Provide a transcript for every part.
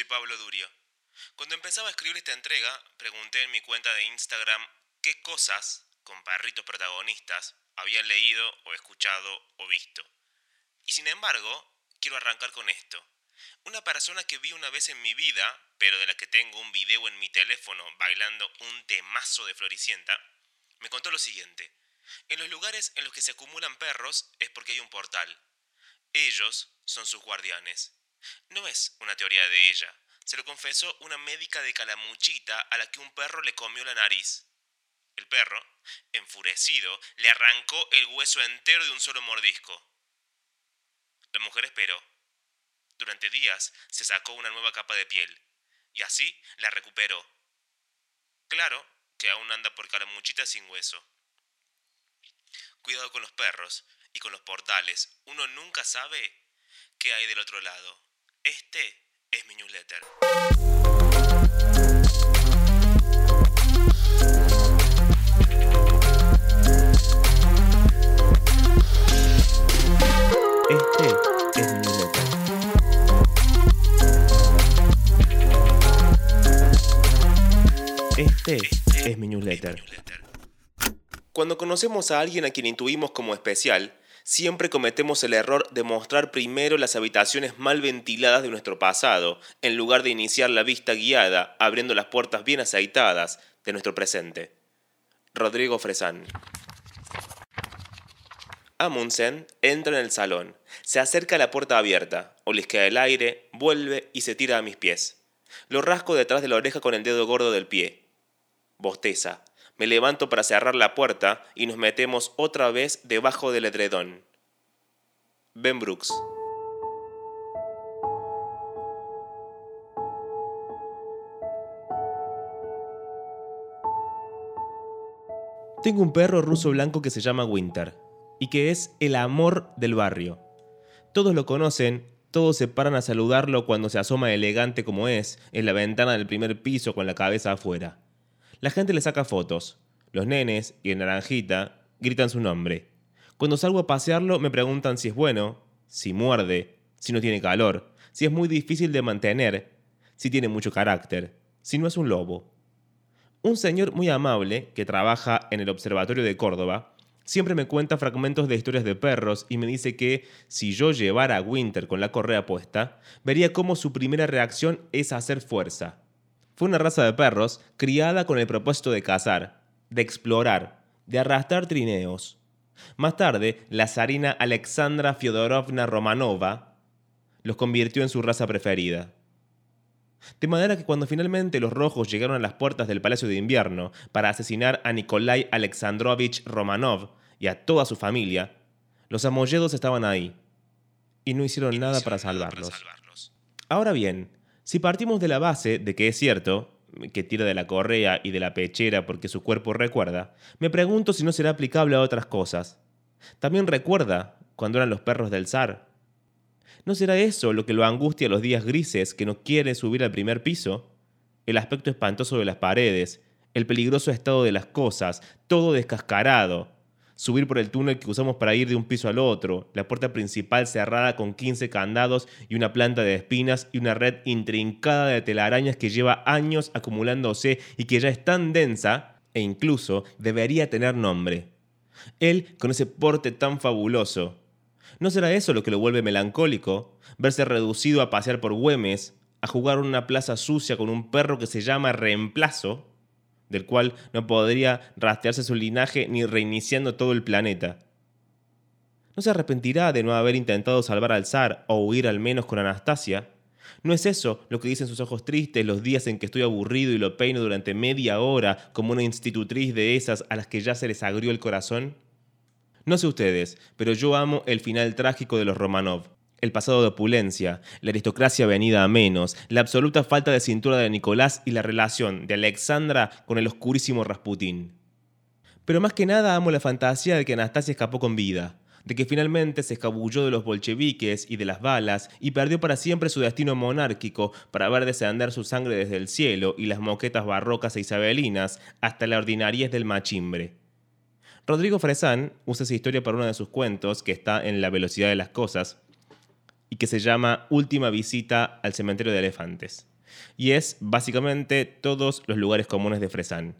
soy Pablo Durio. Cuando empezaba a escribir esta entrega, pregunté en mi cuenta de Instagram qué cosas, con perritos protagonistas, había leído o escuchado o visto. Y sin embargo, quiero arrancar con esto. Una persona que vi una vez en mi vida, pero de la que tengo un video en mi teléfono bailando un temazo de Floricienta, me contó lo siguiente. En los lugares en los que se acumulan perros es porque hay un portal. Ellos son sus guardianes. No es una teoría de ella. Se lo confesó una médica de Calamuchita a la que un perro le comió la nariz. El perro, enfurecido, le arrancó el hueso entero de un solo mordisco. La mujer esperó. Durante días se sacó una nueva capa de piel, y así la recuperó. Claro que aún anda por Calamuchita sin hueso. Cuidado con los perros y con los portales. Uno nunca sabe qué hay del otro lado. Este es mi newsletter. Este es mi newsletter. Este es mi newsletter. Cuando conocemos a alguien a quien intuimos como especial, siempre cometemos el error de mostrar primero las habitaciones mal ventiladas de nuestro pasado, en lugar de iniciar la vista guiada, abriendo las puertas bien aceitadas de nuestro presente. Rodrigo Fresán. Amundsen entra en el salón, se acerca a la puerta abierta, olisquea el aire, vuelve y se tira a mis pies. Lo rasco detrás de la oreja con el dedo gordo del pie. Bosteza. Me levanto para cerrar la puerta y nos metemos otra vez debajo del edredón. Ben Brooks. Tengo un perro ruso blanco que se llama Winter y que es el amor del barrio. Todos lo conocen, todos se paran a saludarlo cuando se asoma elegante como es en la ventana del primer piso con la cabeza afuera. La gente le saca fotos. Los nenes y el naranjita gritan su nombre. Cuando salgo a pasearlo me preguntan si es bueno, si muerde, si no tiene calor, si es muy difícil de mantener, si tiene mucho carácter, si no es un lobo. Un señor muy amable, que trabaja en el Observatorio de Córdoba, siempre me cuenta fragmentos de historias de perros y me dice que si yo llevara a Winter con la correa puesta, vería cómo su primera reacción es hacer fuerza. Fue una raza de perros criada con el propósito de cazar, de explorar, de arrastrar trineos. Más tarde, la zarina Alexandra Fyodorovna Romanova los convirtió en su raza preferida. De manera que cuando finalmente los rojos llegaron a las puertas del Palacio de Invierno para asesinar a Nikolai Alexandrovich Romanov y a toda su familia, los amolledos estaban ahí y no hicieron, nada, para salvarlos. Ahora bien, si partimos de la base de que es cierto, que tira de la correa y de la pechera porque su cuerpo recuerda, me pregunto si no será aplicable a otras cosas. También recuerda cuando eran los perros del zar. ¿No será eso lo que lo angustia los días grises que no quiere subir al primer piso? El aspecto espantoso de las paredes, el peligroso estado de las cosas, todo descascarado, subir por el túnel que usamos para ir de un piso al otro, la puerta principal cerrada con 15 candados y una planta de espinas y una red intrincada de telarañas que lleva años acumulándose y que ya es tan densa e incluso debería tener nombre. Él con ese porte tan fabuloso. ¿No será eso lo que lo vuelve melancólico? Verse reducido a pasear por Güemes, a jugar en una plaza sucia con un perro que se llama reemplazo, del cual no podría rastrearse su linaje ni reiniciando todo el planeta. ¿No se arrepentirá de no haber intentado salvar al zar o huir al menos con Anastasia? ¿No es eso lo que dicen sus ojos tristes los días en que estoy aburrido y lo peino durante media hora como una institutriz de esas a las que ya se les agrió el corazón? No sé ustedes, pero yo amo el final trágico de los Romanov el pasado de opulencia, la aristocracia venida a menos, la absoluta falta de cintura de Nicolás y la relación de Alexandra con el oscurísimo Rasputín. Pero más que nada amo la fantasía de que Anastasia escapó con vida, de que finalmente se escabulló de los bolcheviques y de las balas y perdió para siempre su destino monárquico para ver descender su sangre desde el cielo y las moquetas barrocas e isabelinas hasta la ordinariez del machimbre. Rodrigo Fresán usa esa historia para uno de sus cuentos, que está en La velocidad de las cosas, y que se llama Última visita al cementerio de elefantes. Y es básicamente todos los lugares comunes de Fresan.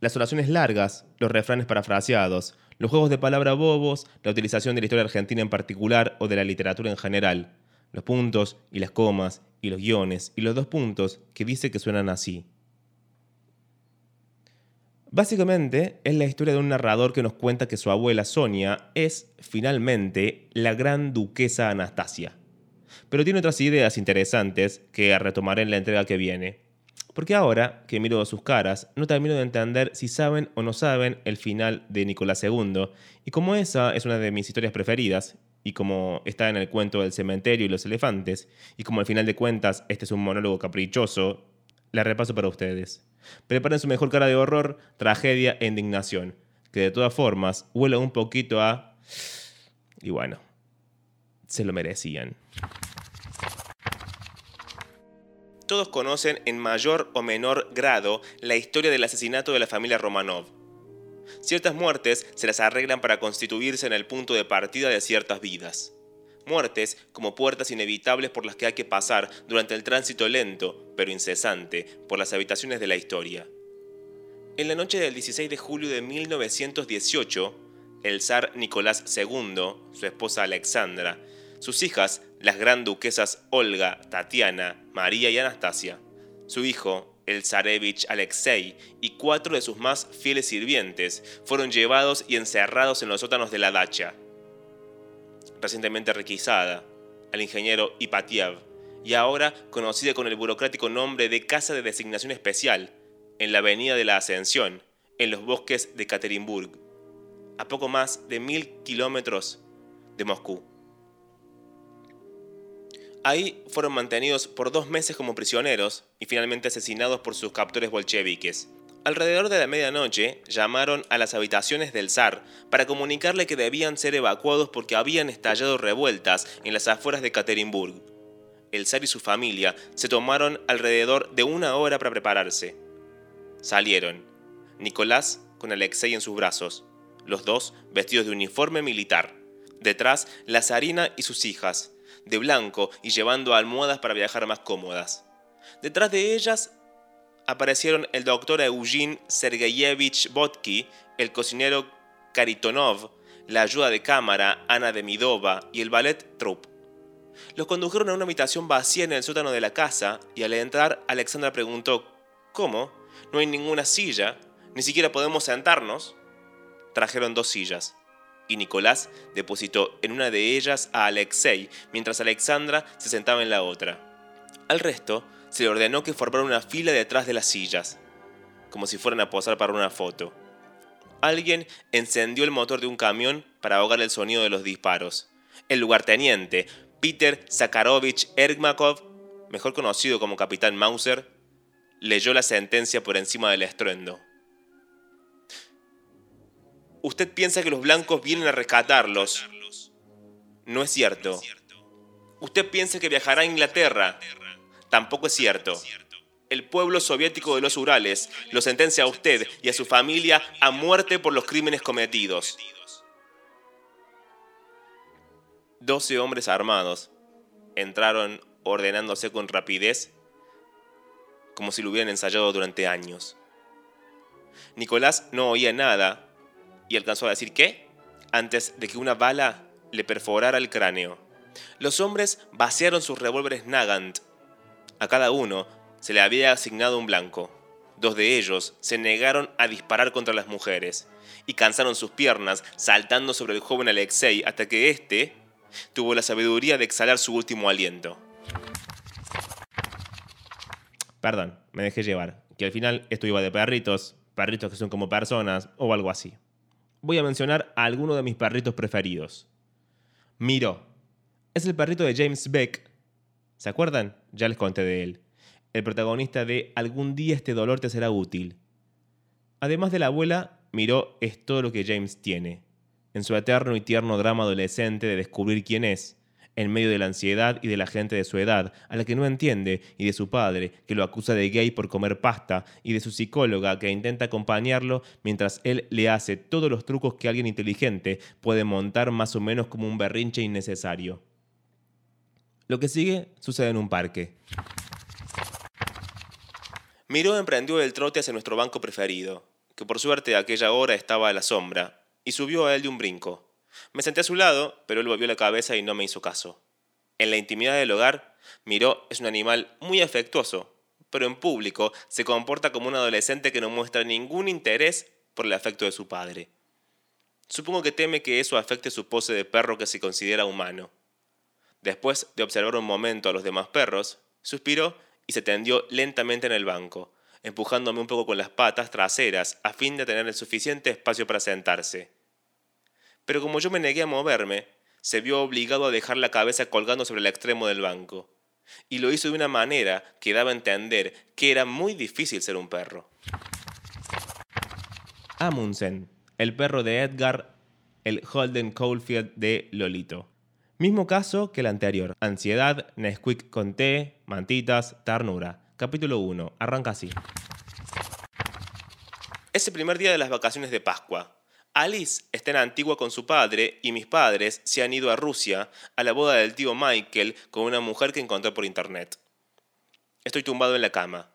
Las oraciones largas, los refranes parafraseados, los juegos de palabra bobos, la utilización de la historia argentina en particular o de la literatura en general, los puntos y las comas y los guiones y los dos puntos que dice que suenan así. Básicamente es la historia de un narrador que nos cuenta que su abuela Sonia es, finalmente, la gran duquesa Anastasia. Pero tiene otras ideas interesantes que retomaré en la entrega que viene. Porque ahora que miro sus caras, no termino de entender si saben o no saben el final de Nicolás II. Y como esa es una de mis historias preferidas, y como está en el cuento del cementerio y los elefantes, y como al final de cuentas este es un monólogo caprichoso, la repaso para ustedes. Preparen su mejor cara de horror, tragedia e indignación, que de todas formas huele un poquito a... Y bueno, se lo merecían. Todos conocen en mayor o menor grado la historia del asesinato de la familia Romanov. Ciertas muertes se las arreglan para constituirse en el punto de partida de ciertas vidas muertes como puertas inevitables por las que hay que pasar durante el tránsito lento, pero incesante, por las habitaciones de la historia. En la noche del 16 de julio de 1918, el zar Nicolás II, su esposa Alexandra, sus hijas, las gran duquesas Olga, Tatiana, María y Anastasia, su hijo, el zarevich Alexei, y cuatro de sus más fieles sirvientes fueron llevados y encerrados en los sótanos de la dacha, recientemente requisada, al ingeniero Ipatiev, y ahora conocida con el burocrático nombre de Casa de Designación Especial, en la Avenida de la Ascensión, en los bosques de Katerinburg, a poco más de mil kilómetros de Moscú. Ahí fueron mantenidos por dos meses como prisioneros y finalmente asesinados por sus captores bolcheviques. Alrededor de la medianoche llamaron a las habitaciones del zar para comunicarle que debían ser evacuados porque habían estallado revueltas en las afueras de Katerinburg. El zar y su familia se tomaron alrededor de una hora para prepararse. Salieron. Nicolás con Alexei en sus brazos, los dos vestidos de uniforme militar. Detrás, la zarina y sus hijas, de blanco y llevando almohadas para viajar más cómodas. Detrás de ellas, aparecieron el doctor Eugene Sergeyevich Botky, el cocinero Karitonov, la ayuda de cámara Ana Demidova y el ballet Trupp. Los condujeron a una habitación vacía en el sótano de la casa y al entrar Alexandra preguntó, ¿Cómo? ¿No hay ninguna silla? ¿Ni siquiera podemos sentarnos? Trajeron dos sillas y Nicolás depositó en una de ellas a Alexei mientras Alexandra se sentaba en la otra. Al resto se le ordenó que formaran una fila detrás de las sillas, como si fueran a posar para una foto. Alguien encendió el motor de un camión para ahogar el sonido de los disparos. El lugarteniente, Peter Zakharovich Ergmakov, mejor conocido como Capitán Mauser, leyó la sentencia por encima del estruendo. Usted piensa que los blancos vienen a rescatarlos. No es cierto. Usted piensa que viajará a Inglaterra Tampoco es cierto. El pueblo soviético de los Urales lo sentencia a usted y a su familia a muerte por los crímenes cometidos. Doce hombres armados entraron ordenándose con rapidez como si lo hubieran ensayado durante años. Nicolás no oía nada y alcanzó a decir qué antes de que una bala le perforara el cráneo. Los hombres vaciaron sus revólveres Nagant a cada uno se le había asignado un blanco. Dos de ellos se negaron a disparar contra las mujeres y cansaron sus piernas saltando sobre el joven Alexei hasta que éste tuvo la sabiduría de exhalar su último aliento. Perdón, me dejé llevar, que al final esto iba de perritos, perritos que son como personas o algo así. Voy a mencionar a alguno de mis perritos preferidos. Miro. Es el perrito de James Beck ¿Se acuerdan? Ya les conté de él. El protagonista de Algún día este dolor te será útil. Además de la abuela, Miró es todo lo que James tiene. En su eterno y tierno drama adolescente de descubrir quién es, en medio de la ansiedad y de la gente de su edad, a la que no entiende, y de su padre, que lo acusa de gay por comer pasta, y de su psicóloga, que intenta acompañarlo mientras él le hace todos los trucos que alguien inteligente puede montar más o menos como un berrinche innecesario. Lo que sigue sucede en un parque. Miró emprendió el trote hacia nuestro banco preferido, que por suerte a aquella hora estaba a la sombra, y subió a él de un brinco. Me senté a su lado, pero él volvió la cabeza y no me hizo caso. En la intimidad del hogar, Miró es un animal muy afectuoso, pero en público se comporta como un adolescente que no muestra ningún interés por el afecto de su padre. Supongo que teme que eso afecte su pose de perro que se considera humano. Después de observar un momento a los demás perros, suspiró y se tendió lentamente en el banco, empujándome un poco con las patas traseras a fin de tener el suficiente espacio para sentarse. Pero como yo me negué a moverme, se vio obligado a dejar la cabeza colgando sobre el extremo del banco, y lo hizo de una manera que daba a entender que era muy difícil ser un perro. Amundsen, el perro de Edgar, el Holden Caulfield de Lolito. Mismo caso que el anterior. Ansiedad, Nesquik con té, mantitas, ternura. Capítulo 1. Arranca así. Es el primer día de las vacaciones de Pascua. Alice está en Antigua con su padre y mis padres se han ido a Rusia a la boda del tío Michael con una mujer que encontré por internet. Estoy tumbado en la cama.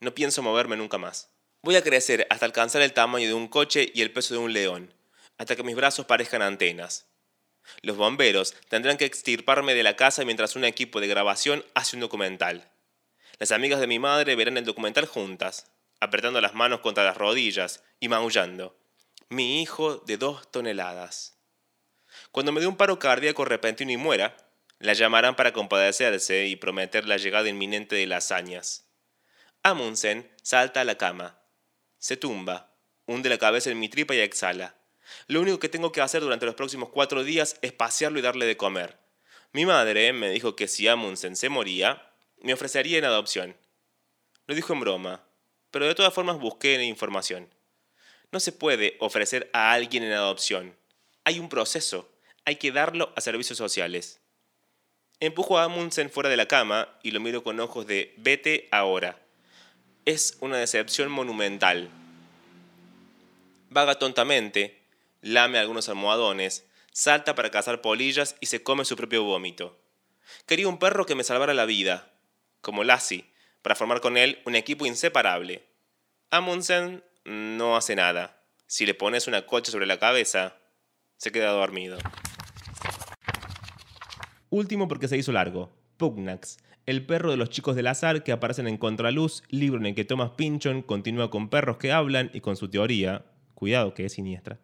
No pienso moverme nunca más. Voy a crecer hasta alcanzar el tamaño de un coche y el peso de un león, hasta que mis brazos parezcan antenas. Los bomberos tendrán que extirparme de la casa mientras un equipo de grabación hace un documental. Las amigas de mi madre verán el documental juntas, apretando las manos contra las rodillas y maullando. Mi hijo de dos toneladas. Cuando me dé un paro cardíaco repentino y muera, la llamarán para compadecerse y prometer la llegada inminente de las hazañas. Amundsen salta a la cama. Se tumba, hunde la cabeza en mi tripa y exhala. Lo único que tengo que hacer durante los próximos cuatro días es pasearlo y darle de comer. Mi madre me dijo que si Amundsen se moría, me ofrecería en adopción. Lo dijo en broma, pero de todas formas busqué información. No se puede ofrecer a alguien en adopción. Hay un proceso. Hay que darlo a servicios sociales. Empujo a Amundsen fuera de la cama y lo miro con ojos de vete ahora. Es una decepción monumental. Vaga tontamente, lame algunos almohadones, salta para cazar polillas y se come su propio vómito. Quería un perro que me salvara la vida, como Lassie, para formar con él un equipo inseparable. Amundsen no hace nada. Si le pones una cocha sobre la cabeza, se queda dormido. Último porque se hizo largo. Pugnax, el perro de los chicos del azar que aparecen en Contraluz, libro en el que Thomas Pynchon continúa con perros que hablan y con su teoría, cuidado que es siniestra,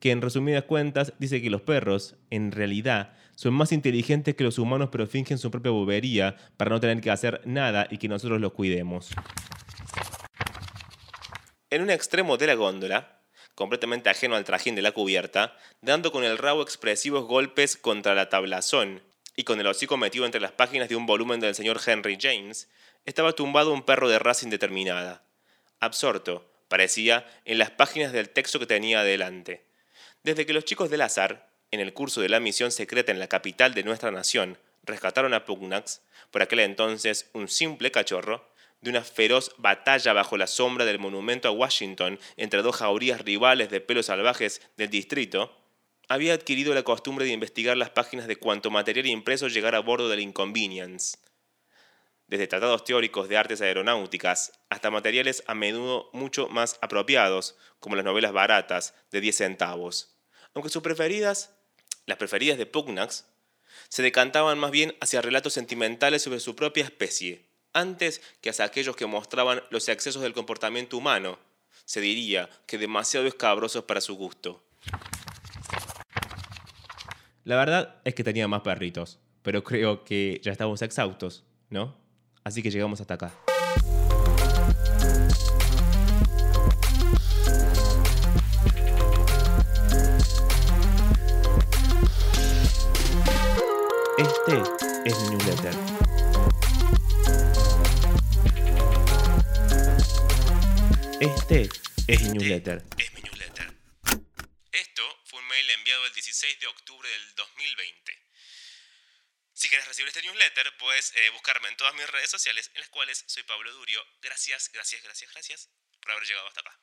que en resumidas cuentas dice que los perros, en realidad, son más inteligentes que los humanos pero fingen su propia bobería para no tener que hacer nada y que nosotros los cuidemos. En un extremo de la góndola, completamente ajeno al trajín de la cubierta, dando con el rabo expresivos golpes contra la tablazón y con el hocico metido entre las páginas de un volumen del señor Henry James, estaba tumbado un perro de raza indeterminada. Absorto, parecía, en las páginas del texto que tenía adelante. Desde que los chicos del azar, en el curso de la misión secreta en la capital de nuestra nación, rescataron a Pugnax, por aquel entonces un simple cachorro, de una feroz batalla bajo la sombra del monumento a Washington entre dos jaurías rivales de pelos salvajes del distrito, había adquirido la costumbre de investigar las páginas de cuanto material impreso llegara a bordo del Inconvenience. Desde tratados teóricos de artes aeronáuticas hasta materiales a menudo mucho más apropiados, como las novelas baratas de 10 centavos. Aunque sus preferidas, las preferidas de Pugnax, se decantaban más bien hacia relatos sentimentales sobre su propia especie, antes que hacia aquellos que mostraban los excesos del comportamiento humano, se diría que demasiado escabrosos para su gusto. La verdad es que tenía más perritos, pero creo que ya estamos exhaustos, ¿no? Así que llegamos hasta acá. Este es mi newsletter. Este es mi newsletter. Es mi newsletter. Esto fue un mail enviado el 16 de octubre del 2020. Si quieres recibir este newsletter, puedes eh, buscarme en todas mis redes sociales, en las cuales soy Pablo Durio. Gracias, gracias, gracias, gracias por haber llegado hasta acá.